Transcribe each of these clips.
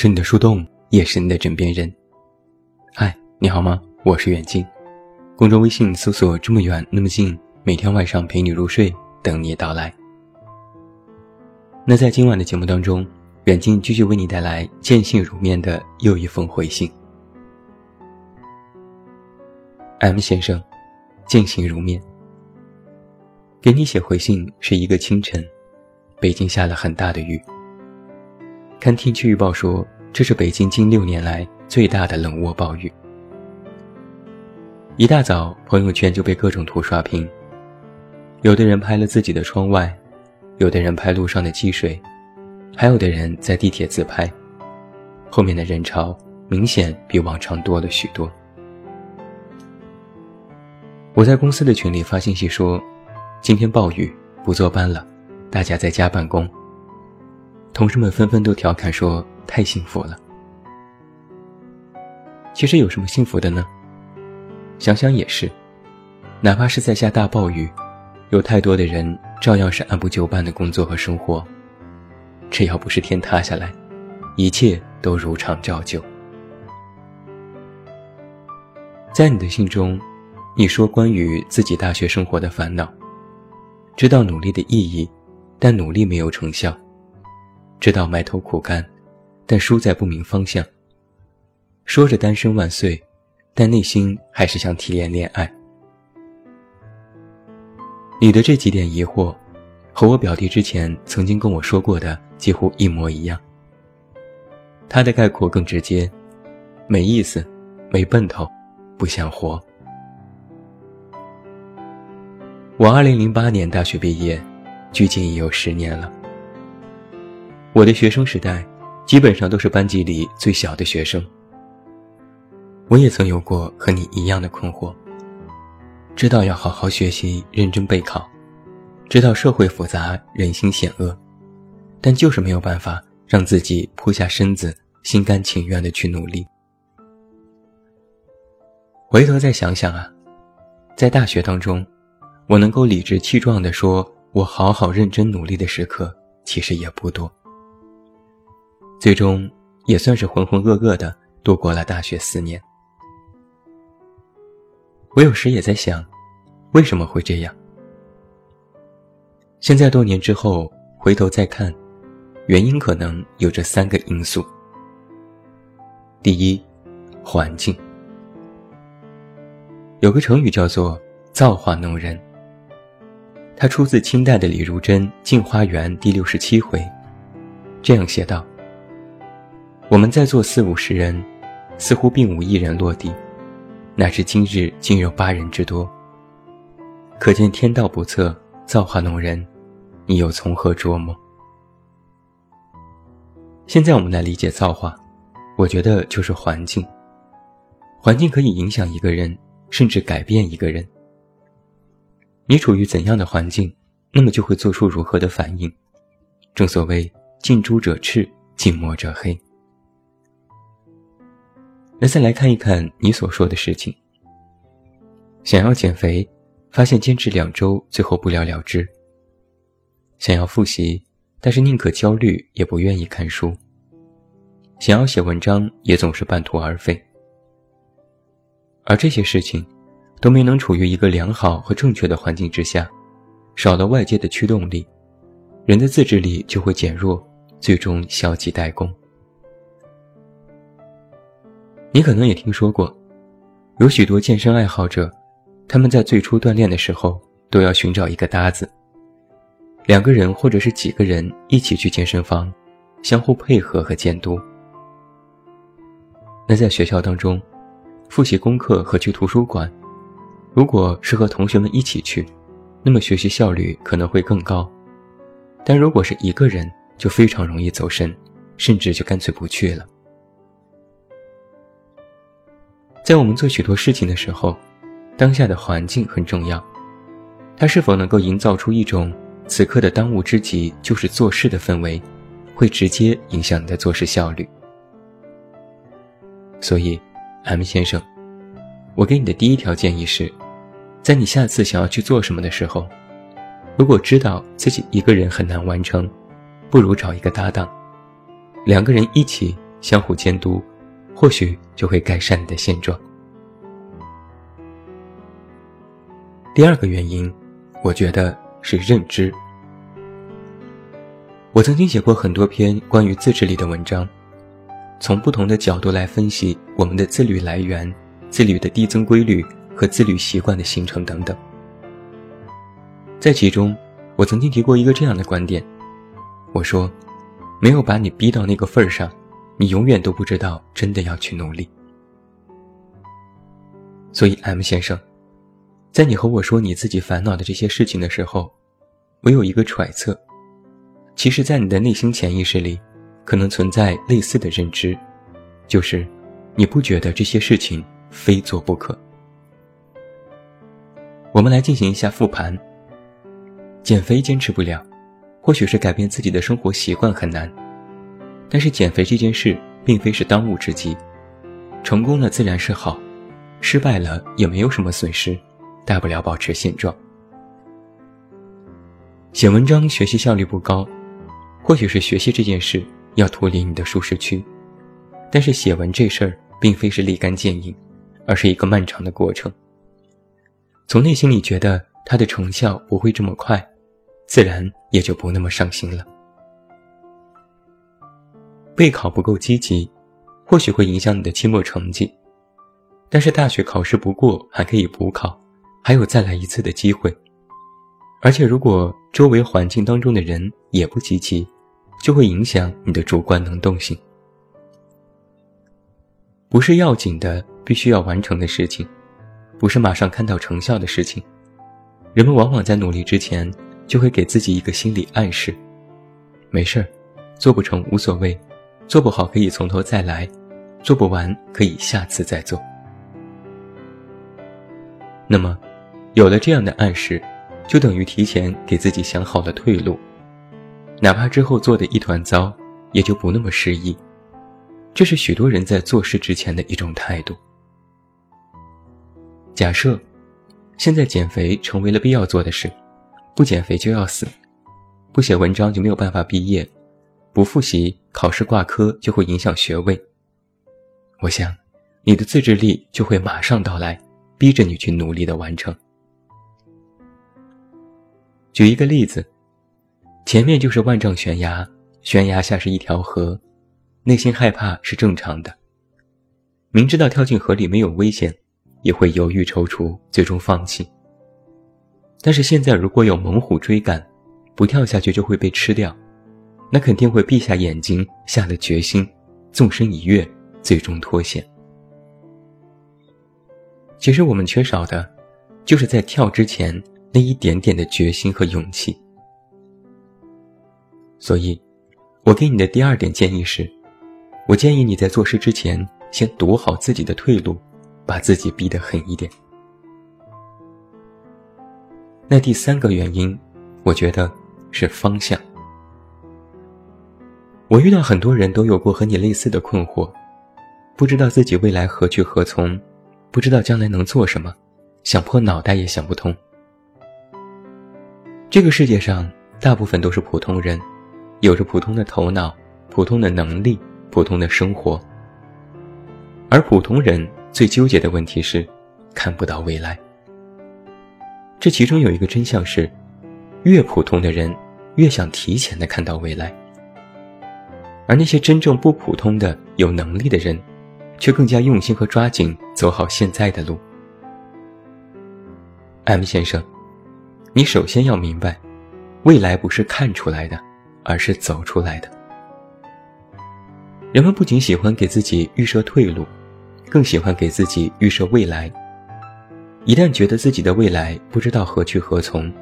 是你的树洞，也是你的枕边人。嗨，你好吗？我是远近，公众微信搜索“这么远那么近”，每天晚上陪你入睡，等你到来。那在今晚的节目当中，远近继续为你带来见信如面的又一封回信。M 先生，见信如面，给你写回信是一个清晨，北京下了很大的雨。看天气预报说，这是北京近六年来最大的冷涡暴雨。一大早，朋友圈就被各种图刷屏，有的人拍了自己的窗外，有的人拍路上的积水，还有的人在地铁自拍，后面的人潮明显比往常多了许多。我在公司的群里发信息说，今天暴雨，不坐班了，大家在家办公。同事们纷纷都调侃说：“太幸福了。”其实有什么幸福的呢？想想也是，哪怕是在下大暴雨，有太多的人照样是按部就班的工作和生活。只要不是天塌下来，一切都如常照旧。在你的信中，你说关于自己大学生活的烦恼，知道努力的意义，但努力没有成效。知道埋头苦干，但输在不明方向。说着单身万岁，但内心还是想体验恋爱。你的这几点疑惑，和我表弟之前曾经跟我说过的几乎一模一样。他的概括更直接：没意思，没奔头，不想活。我二零零八年大学毕业，距今已有十年了。我的学生时代，基本上都是班级里最小的学生。我也曾有过和你一样的困惑。知道要好好学习，认真备考，知道社会复杂，人心险恶，但就是没有办法让自己扑下身子，心甘情愿的去努力。回头再想想啊，在大学当中，我能够理直气壮地说我好好认真努力的时刻，其实也不多。最终也算是浑浑噩噩的度过了大学四年。我有时也在想，为什么会这样？现在多年之后回头再看，原因可能有这三个因素。第一，环境。有个成语叫做“造化弄人”，它出自清代的李如珍《镜花缘》第六十七回，这样写道。我们在座四五十人，似乎并无一人落地，乃至今日竟有八人之多。可见天道不测，造化弄人，你又从何琢磨？现在我们来理解造化，我觉得就是环境。环境可以影响一个人，甚至改变一个人。你处于怎样的环境，那么就会做出如何的反应。正所谓近朱者赤，近墨者黑。那再来看一看你所说的事情。想要减肥，发现坚持两周最后不了了之；想要复习，但是宁可焦虑也不愿意看书；想要写文章，也总是半途而废。而这些事情，都没能处于一个良好和正确的环境之下，少了外界的驱动力，人的自制力就会减弱，最终消极怠工。你可能也听说过，有许多健身爱好者，他们在最初锻炼的时候都要寻找一个搭子，两个人或者是几个人一起去健身房，相互配合和监督。那在学校当中，复习功课和去图书馆，如果是和同学们一起去，那么学习效率可能会更高，但如果是一个人，就非常容易走神，甚至就干脆不去了。在我们做许多事情的时候，当下的环境很重要，它是否能够营造出一种此刻的当务之急就是做事的氛围，会直接影响你的做事效率。所以，M 先生，我给你的第一条建议是，在你下次想要去做什么的时候，如果知道自己一个人很难完成，不如找一个搭档，两个人一起相互监督，或许就会改善你的现状。第二个原因，我觉得是认知。我曾经写过很多篇关于自制力的文章，从不同的角度来分析我们的自律来源、自律的递增规律和自律习惯的形成等等。在其中，我曾经提过一个这样的观点，我说，没有把你逼到那个份儿上，你永远都不知道真的要去努力。所以，M 先生，在你和我说你自己烦恼的这些事情的时候，我有一个揣测。其实，在你的内心潜意识里，可能存在类似的认知，就是，你不觉得这些事情非做不可。我们来进行一下复盘。减肥坚持不了，或许是改变自己的生活习惯很难，但是减肥这件事并非是当务之急，成功了自然是好，失败了也没有什么损失，大不了保持现状。写文章学习效率不高。或许是学习这件事要脱离你的舒适区，但是写文这事儿并非是立竿见影，而是一个漫长的过程。从内心里觉得它的成效不会这么快，自然也就不那么上心了。备考不够积极，或许会影响你的期末成绩，但是大学考试不过还可以补考，还有再来一次的机会。而且如果周围环境当中的人也不积极，就会影响你的主观能动性。不是要紧的，必须要完成的事情，不是马上看到成效的事情，人们往往在努力之前，就会给自己一个心理暗示：没事儿，做不成无所谓，做不好可以从头再来，做不完可以下次再做。那么，有了这样的暗示，就等于提前给自己想好了退路。哪怕之后做的一团糟，也就不那么失意。这是许多人在做事之前的一种态度。假设，现在减肥成为了必要做的事，不减肥就要死，不写文章就没有办法毕业，不复习考试挂科就会影响学位。我想，你的自制力就会马上到来，逼着你去努力的完成。举一个例子。前面就是万丈悬崖，悬崖下是一条河，内心害怕是正常的。明知道跳进河里没有危险，也会犹豫踌躇，最终放弃。但是现在如果有猛虎追赶，不跳下去就会被吃掉，那肯定会闭下眼睛，下了决心，纵身一跃，最终脱险。其实我们缺少的，就是在跳之前那一点点的决心和勇气。所以，我给你的第二点建议是，我建议你在做事之前先堵好自己的退路，把自己逼得狠一点。那第三个原因，我觉得是方向。我遇到很多人都有过和你类似的困惑，不知道自己未来何去何从，不知道将来能做什么，想破脑袋也想不通。这个世界上大部分都是普通人。有着普通的头脑、普通的能力、普通的生活，而普通人最纠结的问题是看不到未来。这其中有一个真相是，越普通的人越想提前的看到未来，而那些真正不普通的有能力的人，却更加用心和抓紧走好现在的路。M 先生，你首先要明白，未来不是看出来的。而是走出来的。人们不仅喜欢给自己预设退路，更喜欢给自己预设未来。一旦觉得自己的未来不知道何去何从，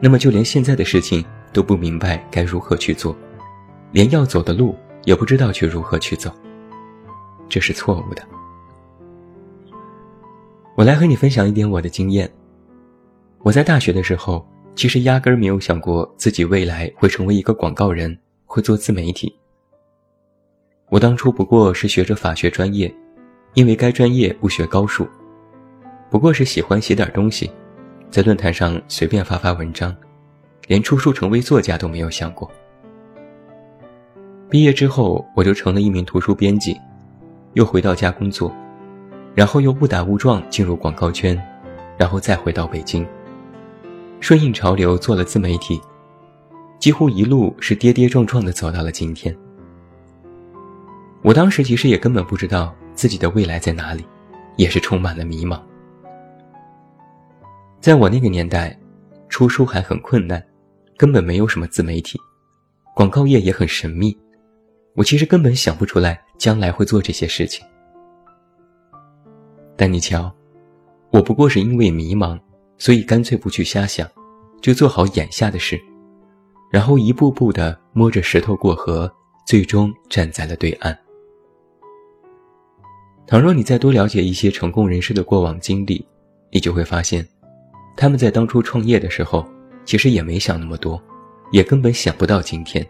那么就连现在的事情都不明白该如何去做，连要走的路也不知道去如何去走。这是错误的。我来和你分享一点我的经验。我在大学的时候。其实压根儿没有想过自己未来会成为一个广告人，会做自媒体。我当初不过是学着法学专业，因为该专业不学高数，不过是喜欢写点东西，在论坛上随便发发文章，连出书成为作家都没有想过。毕业之后，我就成了一名图书编辑，又回到家工作，然后又误打误撞进入广告圈，然后再回到北京，顺应潮流做了自媒体，几乎一路是跌跌撞撞的走到了今天。我当时其实也根本不知道自己的未来在哪里，也是充满了迷茫。在我那个年代，出书还很困难，根本没有什么自媒体，广告业也很神秘。我其实根本想不出来将来会做这些事情，但你瞧，我不过是因为迷茫，所以干脆不去瞎想，就做好眼下的事，然后一步步的摸着石头过河，最终站在了对岸。倘若你再多了解一些成功人士的过往经历，你就会发现，他们在当初创业的时候，其实也没想那么多，也根本想不到今天。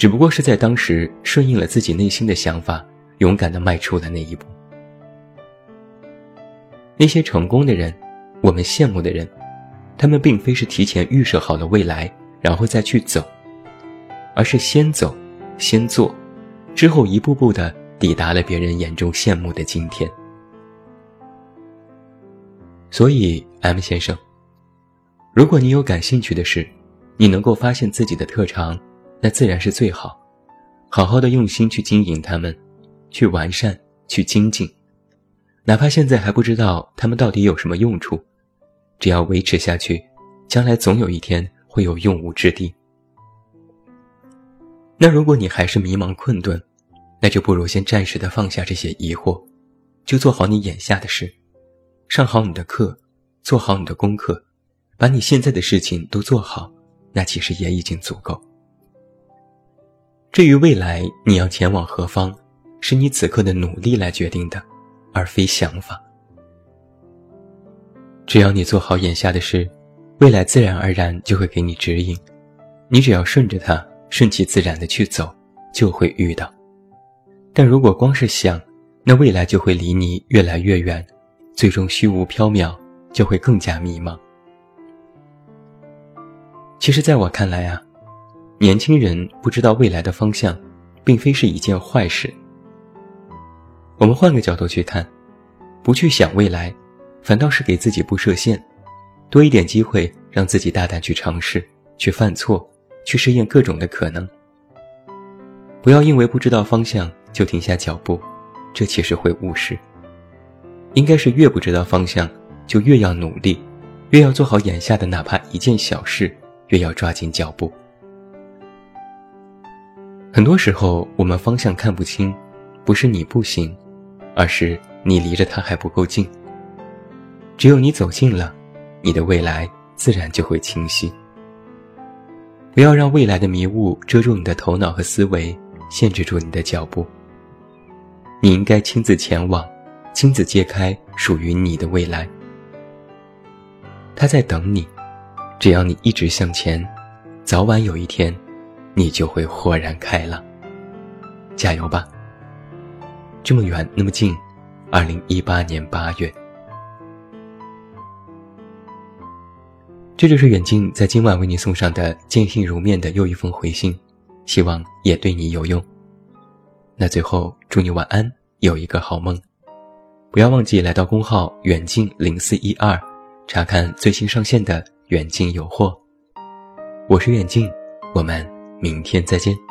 只不过是在当时顺应了自己内心的想法，勇敢地迈出了那一步。那些成功的人，我们羡慕的人，他们并非是提前预设好了未来，然后再去走，而是先走，先做，之后一步步地抵达了别人眼中羡慕的今天。所以，M 先生，如果你有感兴趣的事，你能够发现自己的特长。那自然是最好，好好的用心去经营它们，去完善，去精进，哪怕现在还不知道它们到底有什么用处，只要维持下去，将来总有一天会有用武之地。那如果你还是迷茫困顿，那就不如先暂时的放下这些疑惑，就做好你眼下的事，上好你的课，做好你的功课，把你现在的事情都做好，那其实也已经足够。至于未来你要前往何方，是你此刻的努力来决定的，而非想法。只要你做好眼下的事，未来自然而然就会给你指引。你只要顺着它，顺其自然的去走，就会遇到。但如果光是想，那未来就会离你越来越远，最终虚无缥缈，就会更加迷茫。其实，在我看来啊。年轻人不知道未来的方向，并非是一件坏事。我们换个角度去看，不去想未来，反倒是给自己不设限，多一点机会让自己大胆去尝试、去犯错、去试验各种的可能。不要因为不知道方向就停下脚步，这其实会误事。应该是越不知道方向，就越要努力，越要做好眼下的哪怕一件小事，越要抓紧脚步。很多时候，我们方向看不清，不是你不行，而是你离着它还不够近。只有你走近了，你的未来自然就会清晰。不要让未来的迷雾遮住你的头脑和思维，限制住你的脚步。你应该亲自前往，亲自揭开属于你的未来。他在等你，只要你一直向前，早晚有一天。你就会豁然开朗。加油吧！这么远，那么近。二零一八年八月，这就是远近在今晚为你送上的见信如面的又一封回信，希望也对你有用。那最后，祝你晚安，有一个好梦。不要忘记来到公号远近零四一二，查看最新上线的远近有货。我是远近，我们。明天再见。